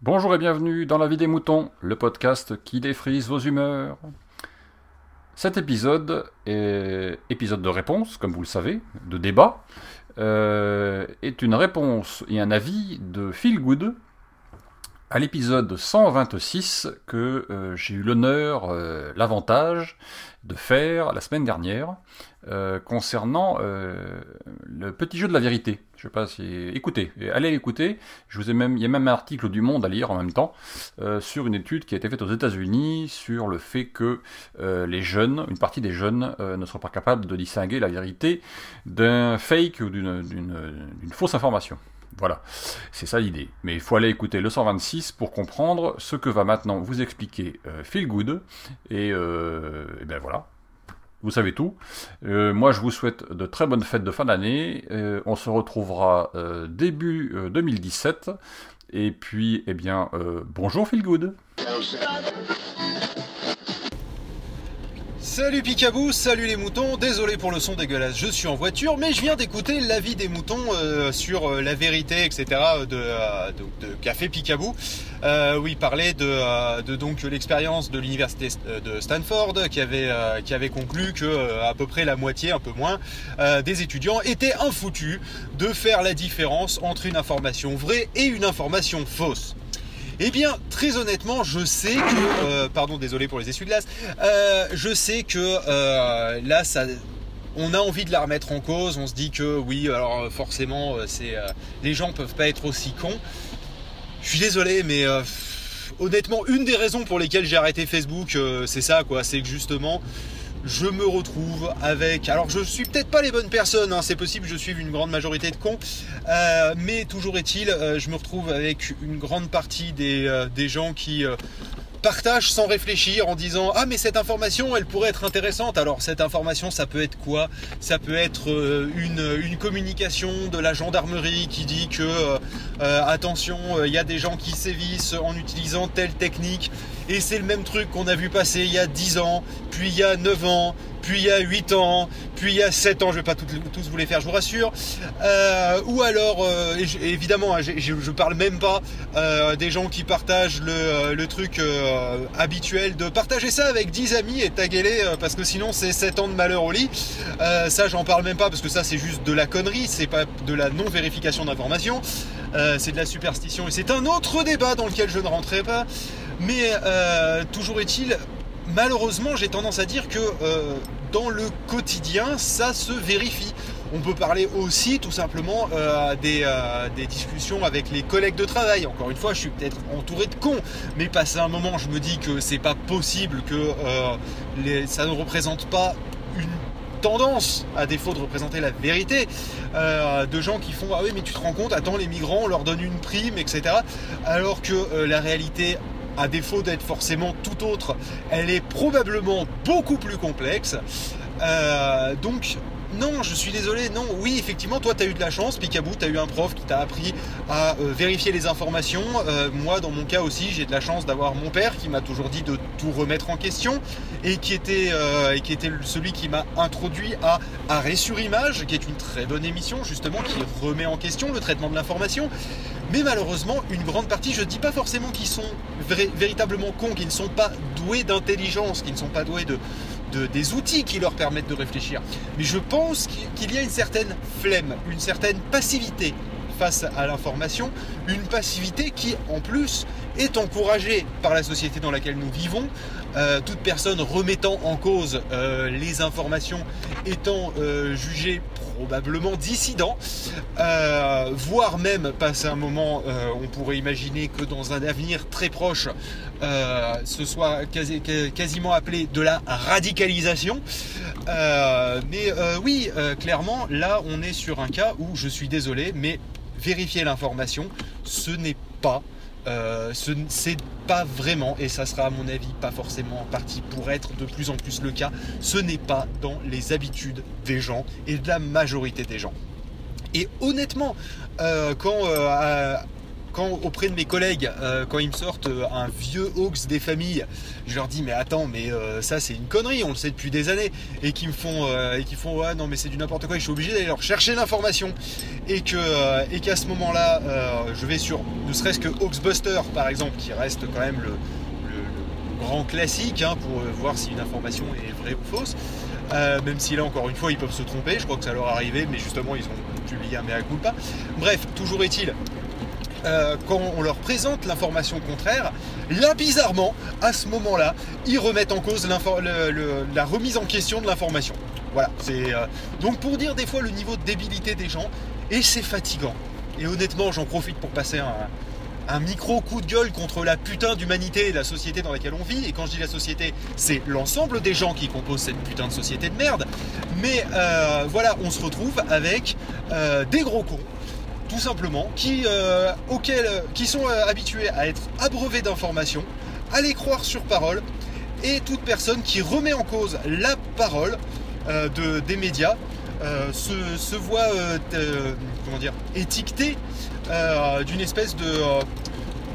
Bonjour et bienvenue dans La vie des moutons, le podcast qui défrise vos humeurs. Cet épisode est épisode de réponse, comme vous le savez, de débat, euh, est une réponse et un avis de Phil Good à l'épisode 126 que euh, j'ai eu l'honneur, euh, l'avantage de faire la semaine dernière euh, concernant le petit jeu de la vérité. Je sais pas si écoutez, allez l'écouter. Je vous ai même, il y a même un article du Monde à lire en même temps sur une étude qui a été faite aux États-Unis sur le fait que les jeunes, une partie des jeunes, ne sont pas capables de distinguer la vérité d'un fake ou d'une fausse information. Voilà, c'est ça l'idée. Mais il faut aller écouter le 126 pour comprendre ce que va maintenant vous expliquer euh, Good. Et, euh, et ben voilà, vous savez tout. Euh, moi, je vous souhaite de très bonnes fêtes de fin d'année. Euh, on se retrouvera début euh, 2017. Et puis, eh bien, bonjour Phil Good. Salut Picabou, salut les moutons, désolé pour le son dégueulasse, je suis en voiture, mais je viens d'écouter l'avis des moutons euh, sur euh, la vérité, etc. de, euh, de, Café Picabou, où il parlait de, l'expérience de l'université de Stanford, qui avait, qui avait conclu que à peu près la moitié, un peu moins, des étudiants étaient infoutus de faire la différence entre une information vraie et une information fausse. Eh bien, très honnêtement, je sais que, euh, pardon, désolé pour les essuie-glaces, euh, je sais que euh, là, ça, on a envie de la remettre en cause. On se dit que oui, alors forcément, les gens peuvent pas être aussi cons. Je suis désolé, mais honnêtement, une des raisons pour lesquelles j'ai arrêté Facebook, c'est ça, quoi. C'est que justement, je me retrouve avec. Alors, je suis peut-être pas les bonnes personnes. hein, c'est possible je suive une grande majorité de cons. Euh, mais toujours est-il, euh, je me retrouve avec une grande partie des, euh, des gens qui partagent sans réfléchir en disant ah mais cette information elle pourrait être intéressante. Alors cette information ça peut être quoi? Ça peut être une, une communication de la gendarmerie qui dit que attention il y a des gens qui sévissent en utilisant telle technique et c'est le même truc qu'on a vu passer il y a 10 ans, puis il y a 9 ans, puis il y a 8 ans, puis il y a 7 ans, je vais pas tout- tous vous les faire, je vous rassure. Euh, ou alors, euh, évidemment, hein, je, je parle même pas euh, des gens qui partagent le, euh, truc euh, habituel de partager ça avec 10 amis et taguer-les euh, parce que sinon c'est 7 ans de malheur au lit. Ça, j'en parle même pas parce que ça c'est juste de la connerie, c'est pas de la non-vérification d'informations. C'est de la superstition et c'est un autre débat dans lequel je ne rentrerai pas. Mais euh, toujours est-il, malheureusement, j'ai tendance à dire que euh, dans le quotidien, ça se vérifie. On peut parler aussi tout simplement euh, des, discussions avec les collègues de travail. Encore une fois, je suis peut-être entouré de cons, mais passé un moment, je me dis que c'est pas possible que ça ne représente pas une tendance, à défaut de représenter la vérité, de gens qui font ah oui mais tu te rends compte, attends les migrants, on leur donne une prime, etc. Alors que la réalité à défaut d'être forcément tout autre, elle est probablement beaucoup plus complexe. Euh, donc, non, je suis désolé, non, oui, effectivement, toi, tu as eu de la chance, Picaboo, tu as eu un prof qui t'a appris à euh, vérifier les informations. Euh, moi, dans mon cas aussi, j'ai de la chance d'avoir mon père qui m'a toujours dit de tout remettre en question et qui était, euh, et qui était celui qui m'a introduit à Arrêt sur Image, qui est une très bonne émission, justement, qui remet en question le traitement de l'information. Mais malheureusement, une grande partie, je ne dis pas forcément qu'ils sont véritablement cons, qu'ils ne sont pas doués d'intelligence, qu'ils ne sont pas doués de, de- des outils qui leur permettent de réfléchir. Mais je pense qu'il- y a une certaine flemme, une certaine passivité face à l'information, une passivité qui en plus est encouragée par la société dans laquelle nous vivons, Euh, toute personne remettant en cause euh, les informations étant euh, jugée probablement dissident, euh, voire même passer un moment, euh, on pourrait imaginer que dans un avenir très proche, euh, ce soit quasi- quasi- quasiment appelé de la radicalisation. Mais oui, clairement, là, on est sur un cas où je suis désolé, mais vérifier l'information, ce n'est pas euh, ce n- c'est pas vraiment, et ça sera à mon avis pas forcément parti pour être de plus en plus le cas, ce n'est pas dans les habitudes des gens et de la majorité des gens. Et honnêtement, euh, quand, euh, quand auprès de mes collègues, euh, quand ils me sortent euh, un vieux hoax des familles, je leur dis mais attends, mais ça c'est une connerie, on le sait depuis des années, et qui me font et qui font ouais non mais c'est du n'importe quoi, je suis obligé d'aller leur chercher l'information, et que et qu'à ce moment-là, je vais sur ne serait-ce que Hoaxbuster par exemple, qui reste quand même le, grand classique hein, pour voir si une information est vraie ou fausse. même si là encore une fois ils peuvent se tromper, je crois que ça leur est arrivé, mais justement ils ont publié un mea culpa. Bref, toujours est-il, euh, quand on leur présente l'information contraire, là bizarrement, à ce moment-là, ils remettent en cause la remise en question de l'information. Voilà, c'est euh, donc pour dire des fois le niveau de débilité des gens, et c'est fatigant. Et honnêtement, j'en profite pour passer un, micro coup de gueule contre la putain d'humanité et la société dans laquelle on vit. Et quand je dis la société, c'est l'ensemble des gens qui composent cette putain de société de merde. Mais euh, voilà, on se retrouve avec des gros cons, tout simplement, qui, euh, auxquels, qui sont habitués à être abreuvés d'informations, à les croire sur parole, et toute personne qui remet en cause la parole de, des médias se, voit comment dire, étiquetée euh, d'une espèce de, euh,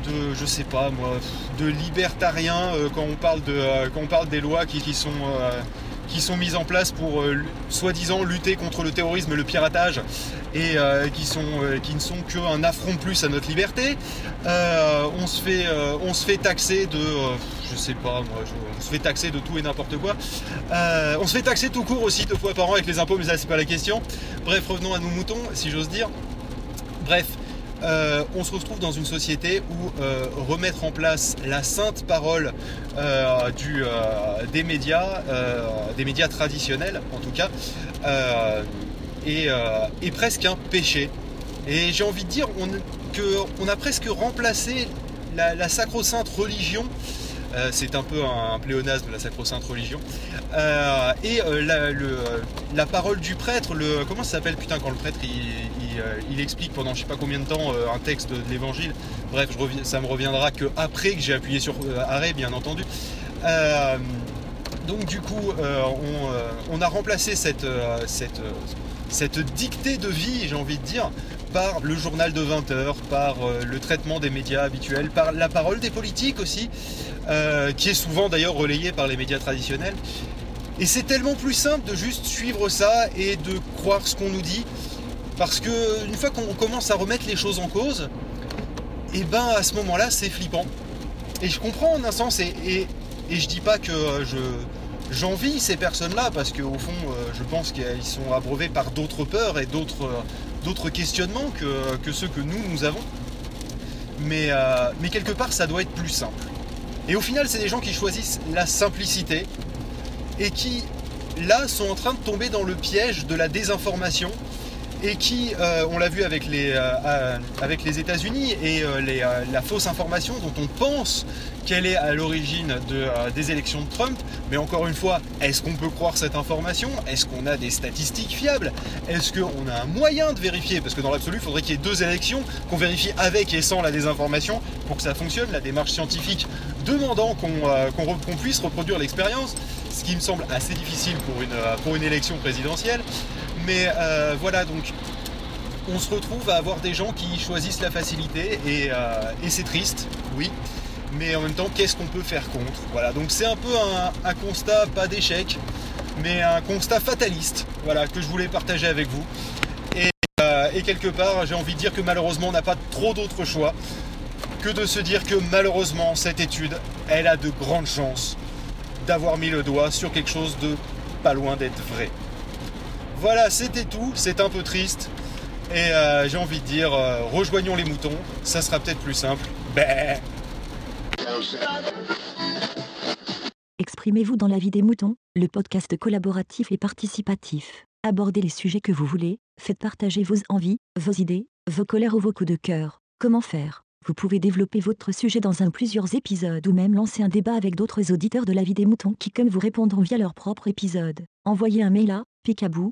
de, je sais pas moi, de libertarien euh, quand on parle de, quand on parle des lois qui, qui sont qui sont mises en place pour soi-disant lutter contre le terrorisme et le piratage et qui, sont, qui ne sont qu'un affront plus à notre liberté. on, se fait, on se fait taxer de, je sais pas moi, on se fait taxer de tout et n'importe quoi. on se fait taxer tout court aussi deux fois par an avec les impôts, mais ça c'est pas la question. Bref, revenons à nos moutons, si j'ose dire. Bref, euh, on se retrouve dans une société où euh, remettre en place la sainte parole euh, des médias, des médias traditionnels en tout cas, est, presque un péché. Et j'ai envie de dire qu'on a presque remplacé la sacro-sainte religion euh, c'est un peu un, pléonasme, la sacro-sainte religion. Euh, et euh, la, parole du prêtre, comment ça s'appelle putain quand le prêtre il, explique pendant je sais pas combien de temps un texte de l'évangile. Bref, ça me reviendra que après que j'ai appuyé sur arrêt, bien entendu. donc du coup, on, a remplacé cette, cette dictée de vie, j'ai envie de dire, par le journal de 20 heures, par le traitement des médias habituels, par la parole des politiques aussi. Euh, qui est souvent d'ailleurs relayé par les médias traditionnels. Et c'est tellement plus simple de juste suivre ça et de croire ce qu'on nous dit, parce que une fois qu'on commence à remettre les choses en cause, et eh ben à ce moment-là c'est flippant. Et je comprends en un sens, et, et, je dis pas que je, j'envie ces personnes-là, parce qu'au fond euh, je pense qu'ils sont abreuvés par d'autres peurs et d'autres, questionnements que, que, ceux que nous, nous avons. Mais, euh, mais quelque part ça doit être plus simple. Et au final, c'est des gens qui choisissent la simplicité et qui, là, sont en train de tomber dans le piège de la désinformation et qui, euh, on l'a vu avec les, euh, euh, États-Unis et la fausse information dont on pense qu'elle est à l'origine de, des élections de Trump. Mais encore une fois, est-ce qu'on peut croire cette information? Est-ce qu'on a des statistiques fiables? Est-ce qu'on a un moyen de vérifier? Parce que dans l'absolu, il faudrait qu'il y ait deux élections, qu'on vérifie avec et sans la désinformation pour que ça fonctionne. La démarche scientifique demandant qu'on puisse reproduire l'expérience, ce qui me semble assez difficile pour une élection présidentielle. Mais euh, voilà, donc on se retrouve à avoir des gens qui choisissent la facilité euh, et, c'est triste, oui. Mais en même temps, qu'est-ce qu'on peut faire contre? Voilà, donc c'est un peu un, constat, pas d'échec, mais un constat fataliste, voilà, que je voulais partager avec vous. Et, euh, et quelque part, j'ai envie de dire que malheureusement, on n'a pas trop d'autres choix que de se dire que malheureusement, cette étude, elle a de grandes chances d'avoir mis le doigt sur quelque chose de pas loin d'être vrai. Voilà, c'était tout. C'est un peu triste. Et euh, j'ai envie de dire, euh, rejoignons les moutons. Ça sera peut-être plus simple. Bah. Exprimez-vous dans la vie des moutons, le podcast collaboratif et participatif. Abordez les sujets que vous voulez, faites partager vos envies, vos idées, vos colères ou vos coups de cœur. Comment faire? Vous pouvez développer votre sujet dans un plusieurs épisodes ou même lancer un débat avec d'autres auditeurs de la vie des moutons qui comme vous répondront via leur propre épisode. Envoyez un mail à picabou